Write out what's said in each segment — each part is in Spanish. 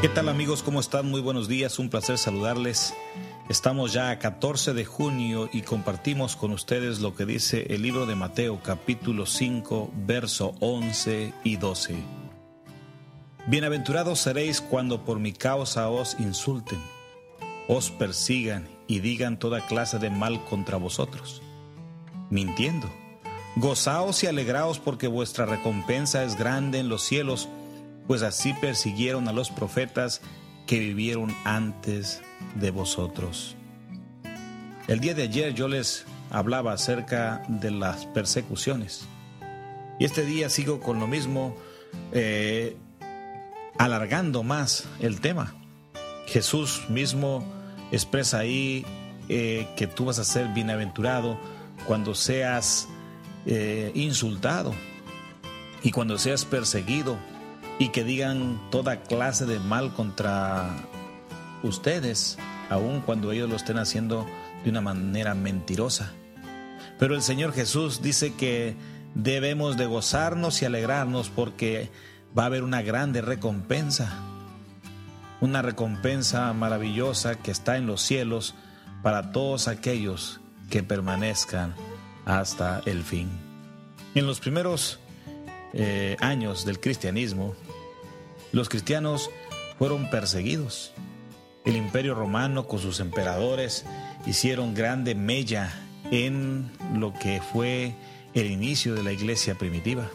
¿Qué tal amigos? ¿Cómo están? Muy buenos días, un placer saludarles. Estamos ya a 14 de junio y compartimos con ustedes lo que dice el libro de Mateo capítulo 5, verso 11 y 12. Bienaventurados seréis cuando por mi causa os insulten, os persigan y digan toda clase de mal contra vosotros, mintiendo. Gozaos y alegraos porque vuestra recompensa es grande en los cielos, pues así persiguieron a los profetas que vivieron antes de vosotros. El día de ayer yo les hablaba acerca de las persecuciones. Y este día sigo con lo mismo, eh, alargando más el tema. Jesús mismo expresa ahí eh, que tú vas a ser bienaventurado cuando seas eh, insultado y cuando seas perseguido y que digan toda clase de mal contra ustedes, aun cuando ellos lo estén haciendo de una manera mentirosa. Pero el Señor Jesús dice que debemos de gozarnos y alegrarnos porque va a haber una grande recompensa, una recompensa maravillosa que está en los cielos para todos aquellos que permanezcan hasta el fin. En los primeros eh, años del cristianismo, los cristianos fueron perseguidos. El imperio romano con sus emperadores hicieron grande mella en lo que fue el inicio de la iglesia primitiva.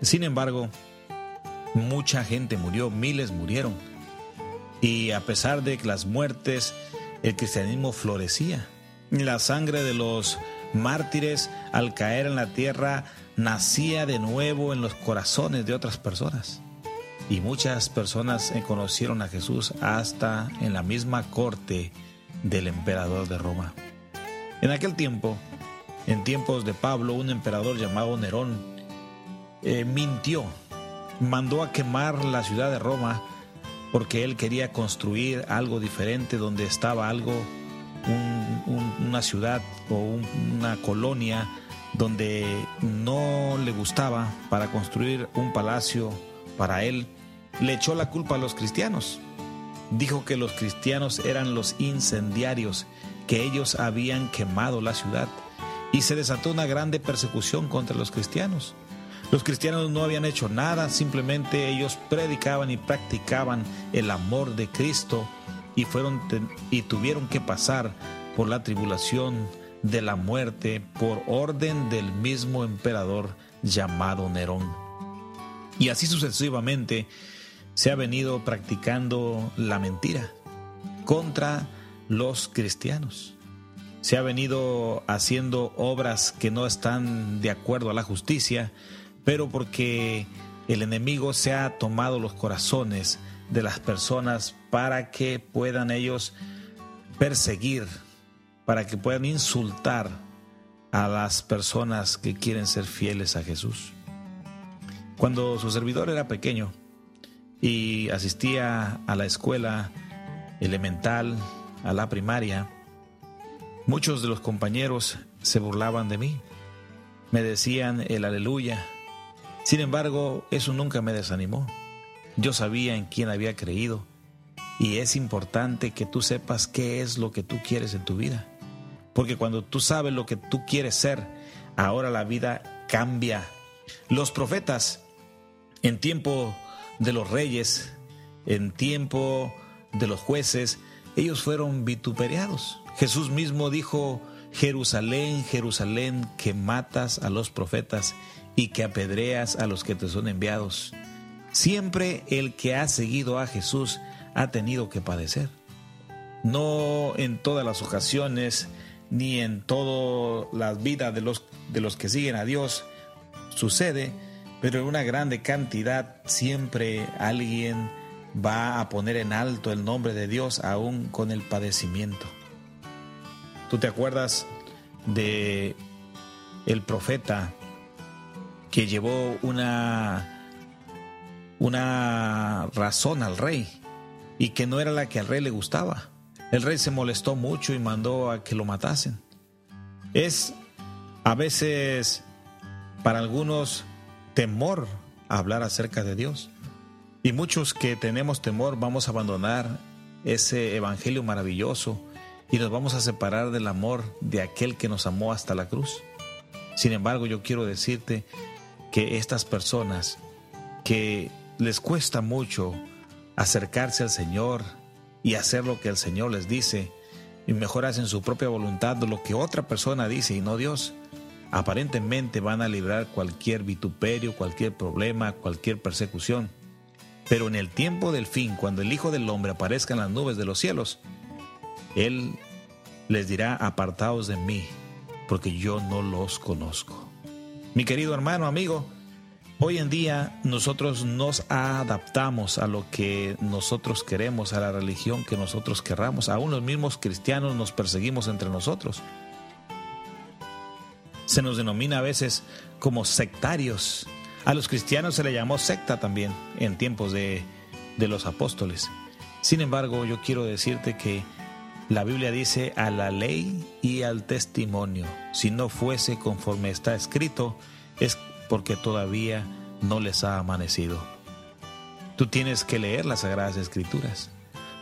Sin embargo, mucha gente murió, miles murieron. Y a pesar de las muertes, el cristianismo florecía. La sangre de los mártires al caer en la tierra nacía de nuevo en los corazones de otras personas. Y muchas personas conocieron a Jesús hasta en la misma corte del emperador de Roma. En aquel tiempo, en tiempos de Pablo, un emperador llamado Nerón eh, mintió, mandó a quemar la ciudad de Roma porque él quería construir algo diferente donde estaba algo, una ciudad o una colonia donde no le gustaba para construir un palacio para él le echó la culpa a los cristianos. Dijo que los cristianos eran los incendiarios, que ellos habían quemado la ciudad y se desató una grande persecución contra los cristianos. Los cristianos no habían hecho nada, simplemente ellos predicaban y practicaban el amor de Cristo y fueron y tuvieron que pasar por la tribulación de la muerte por orden del mismo emperador llamado Nerón. Y así sucesivamente se ha venido practicando la mentira contra los cristianos. Se ha venido haciendo obras que no están de acuerdo a la justicia, pero porque el enemigo se ha tomado los corazones de las personas para que puedan ellos perseguir, para que puedan insultar a las personas que quieren ser fieles a Jesús. Cuando su servidor era pequeño, y asistía a la escuela elemental, a la primaria, muchos de los compañeros se burlaban de mí, me decían el aleluya. Sin embargo, eso nunca me desanimó. Yo sabía en quién había creído y es importante que tú sepas qué es lo que tú quieres en tu vida. Porque cuando tú sabes lo que tú quieres ser, ahora la vida cambia. Los profetas en tiempo de los reyes, en tiempo de los jueces, ellos fueron vituperiados. Jesús mismo dijo, Jerusalén, Jerusalén, que matas a los profetas y que apedreas a los que te son enviados. Siempre el que ha seguido a Jesús ha tenido que padecer. No en todas las ocasiones, ni en todas las vidas de los, de los que siguen a Dios sucede, pero en una grande cantidad siempre alguien va a poner en alto el nombre de Dios aún con el padecimiento. ¿Tú te acuerdas de el profeta que llevó una una razón al rey y que no era la que al rey le gustaba? El rey se molestó mucho y mandó a que lo matasen. Es a veces para algunos temor a hablar acerca de Dios. Y muchos que tenemos temor vamos a abandonar ese evangelio maravilloso y nos vamos a separar del amor de aquel que nos amó hasta la cruz. Sin embargo, yo quiero decirte que estas personas que les cuesta mucho acercarse al Señor y hacer lo que el Señor les dice, y mejor hacen su propia voluntad lo que otra persona dice y no Dios, aparentemente van a librar cualquier vituperio, cualquier problema, cualquier persecución. Pero en el tiempo del fin, cuando el Hijo del Hombre aparezca en las nubes de los cielos, Él les dirá, apartados de mí, porque yo no los conozco. Mi querido hermano, amigo, hoy en día nosotros nos adaptamos a lo que nosotros queremos, a la religión que nosotros querramos. Aún los mismos cristianos nos perseguimos entre nosotros. Se nos denomina a veces como sectarios. A los cristianos se le llamó secta también en tiempos de, de los apóstoles. Sin embargo, yo quiero decirte que la Biblia dice a la ley y al testimonio. Si no fuese conforme está escrito, es porque todavía no les ha amanecido. Tú tienes que leer las Sagradas Escrituras.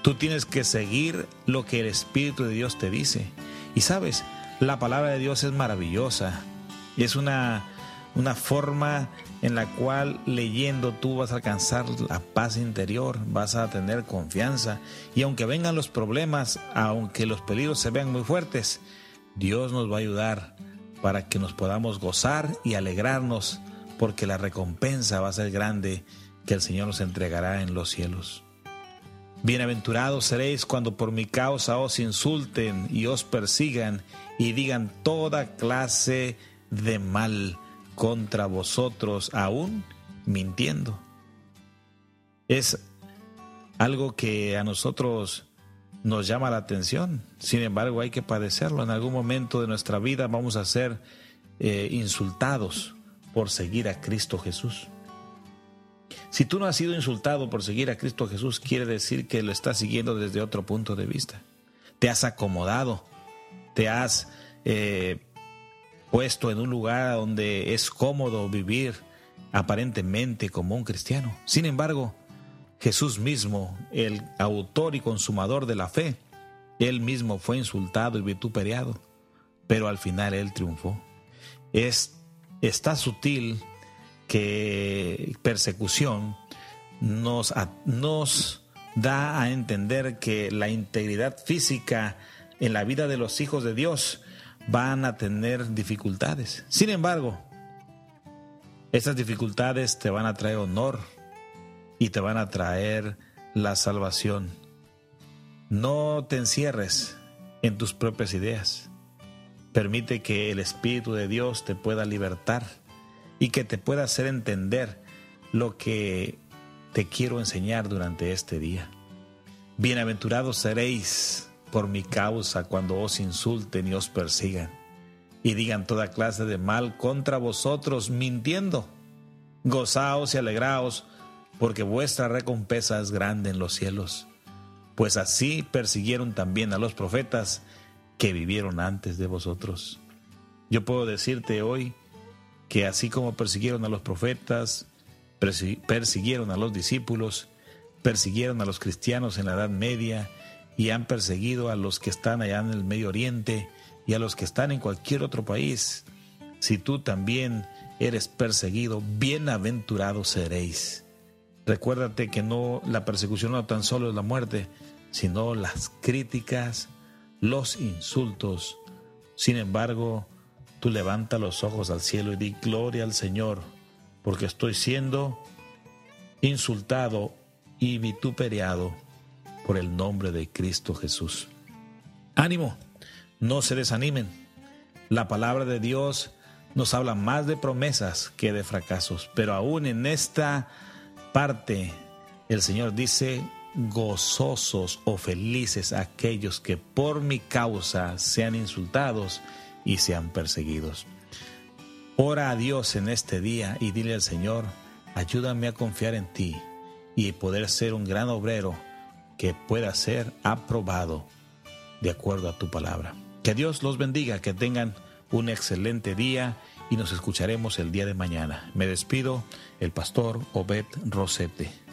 Tú tienes que seguir lo que el Espíritu de Dios te dice. Y sabes, la palabra de Dios es maravillosa. Y es una una forma en la cual leyendo tú vas a alcanzar la paz interior, vas a tener confianza y aunque vengan los problemas, aunque los peligros se vean muy fuertes, Dios nos va a ayudar para que nos podamos gozar y alegrarnos porque la recompensa va a ser grande que el Señor nos entregará en los cielos. Bienaventurados seréis cuando por mi causa os insulten y os persigan y digan toda clase de mal contra vosotros aún mintiendo. Es algo que a nosotros nos llama la atención. Sin embargo, hay que padecerlo. En algún momento de nuestra vida vamos a ser eh, insultados por seguir a Cristo Jesús. Si tú no has sido insultado por seguir a Cristo Jesús, quiere decir que lo estás siguiendo desde otro punto de vista. Te has acomodado, te has eh, puesto en un lugar donde es cómodo vivir aparentemente como un cristiano. Sin embargo, Jesús mismo, el autor y consumador de la fe, él mismo fue insultado y vituperiado, pero al final él triunfó. Es está sutil que persecución nos, nos da a entender que la integridad física en la vida de los hijos de Dios van a tener dificultades. Sin embargo, estas dificultades te van a traer honor y te van a traer la salvación. No te encierres en tus propias ideas. Permite que el Espíritu de Dios te pueda libertar y que te pueda hacer entender lo que te quiero enseñar durante este día. Bienaventurados seréis por mi causa cuando os insulten y os persigan y digan toda clase de mal contra vosotros mintiendo. Gozaos y alegraos, porque vuestra recompensa es grande en los cielos, pues así persiguieron también a los profetas que vivieron antes de vosotros. Yo puedo decirte hoy que así como persiguieron a los profetas, persiguieron a los discípulos, persiguieron a los cristianos en la Edad Media, y han perseguido a los que están allá en el Medio Oriente y a los que están en cualquier otro país. Si tú también eres perseguido, bienaventurados seréis. Recuérdate que no la persecución no tan solo es la muerte, sino las críticas, los insultos. Sin embargo, tú levanta los ojos al cielo y di gloria al Señor, porque estoy siendo insultado y vituperiado por el nombre de Cristo Jesús. Ánimo, no se desanimen. La palabra de Dios nos habla más de promesas que de fracasos, pero aún en esta parte el Señor dice, gozosos o felices aquellos que por mi causa sean insultados y sean perseguidos. Ora a Dios en este día y dile al Señor, ayúdame a confiar en ti y poder ser un gran obrero que pueda ser aprobado de acuerdo a tu palabra. Que Dios los bendiga, que tengan un excelente día y nos escucharemos el día de mañana. Me despido, el pastor Obed Rosete.